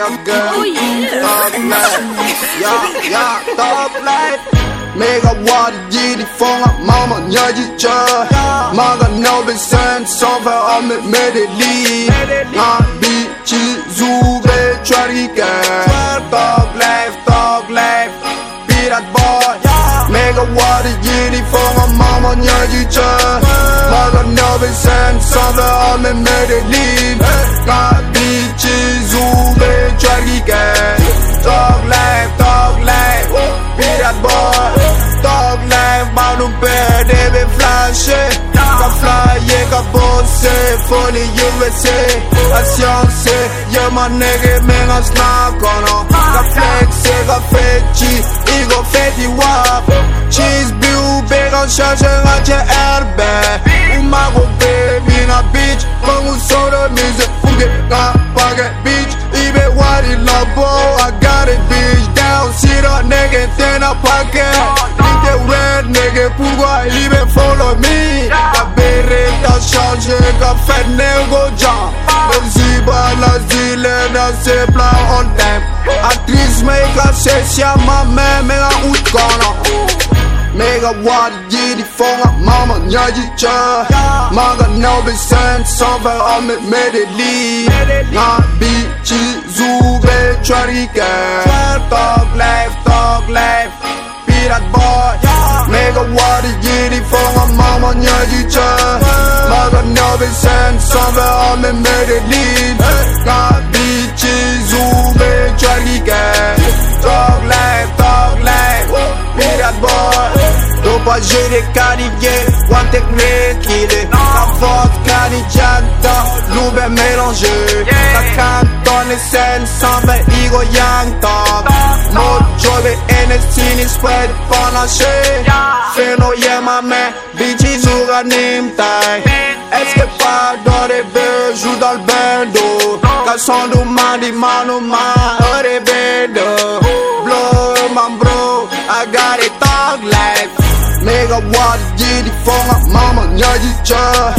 again. Oh, yeah. Thug life, yeah, yeah, thug life. Megawatt i de fanger mamma nhớ gì chờ Mà gần nhau bên sen so mẹ mê để ly Ngã bị chỉ du về cho đi kè life, thug life Be that boy. Megawatt i de fanger mamma nhớ gì chờ Mà gần nhau bên sen so với ông mẹ mê để ly Ngã bị chỉ du về bosse, fully USA Asianse, yeah my nigga, man I'm snap gonna ah. Cả flexe, cả fetchi, ego feti wap Cheese bill, big oh, on shashe, ngache airbag. Umago baby, na bitch, kongu soda music. Fuge, nga pake bitch, ibe wadi labo I got it bitch, down, sit up nigga, then I pocket. Need the red nigga, il veut follow me? La bérette a changé, zile, dans ses plans on time Actrice, make a session, ma mère, mais en route Mega watt i de fanger mamma nhớ gì chờ Mà gần nhau bên sen so với ông mẹ mê để ly Ngã bị chỉ du về cho kè Thug life, thug life. Be that boy Mega watt i de fanger mamma nhớ gì chờ Mà gần nhau bên sen so với ông j'ai des canadiens, one technique il est La force canadienne dans l'ouvert mélangé La cantonne est saine, semble ego yang top Mon job est NST, ni spread pour lâcher Fais-nous ma main, bitches ou ranime taille Est-ce que pas dans les bœufs, joue dans le bendo Calçon du mandi, manu, ma, ore bendo. Blow, man bro, I got it dog life. Mega watt i de fanger mamma nhớ gì chờ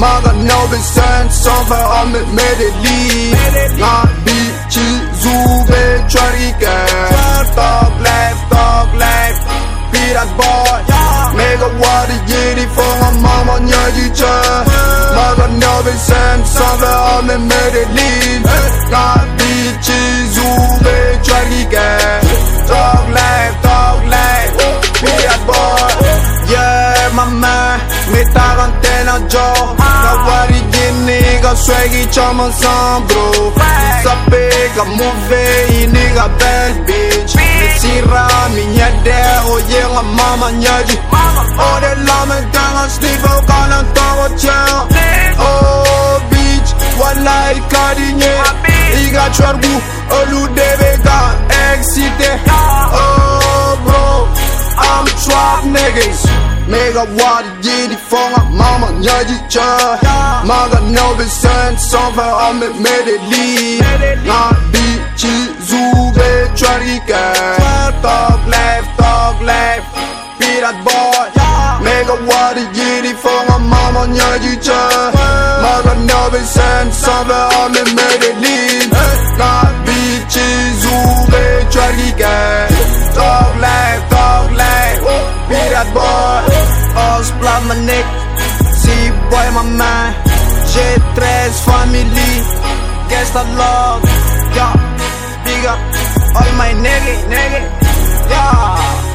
Mà gần nhau bên sen so với ông mẹ mê để ly Ngã bị chỉ du về cho đi kè Thug life, thug life Be that boy. Mega watt i de fanger mamma nhớ gì chờ Mà gần nhau bên sen so với ông mẹ mê để Ngã Yeah, my man Mi tagan tena Joe Kawari gini ka swaggy chaman san bro Sape ka move ini ka bad bitch. Mi sira mi nyade Oye nga mama nyaji Ode lamen tangan sniffo kanan tawa chen Oh bitch Walai kadinye Iga chwargu Olu debe ka excité Oh bro I'm trap niggas Mega watt i de fanger mamma nhớ gì chờ Mà gần nhau bên sen so với ông mẹ mê để ly Ngã bị chỉ du về cho đi kè Thug life, thug life Be that boy Mega watt i de fanger mamma nhớ gì chờ Mà gần nhau bên sen so với ông mẹ mê để ly that's love, yeah. Big up all my niggas, niggas, yeah.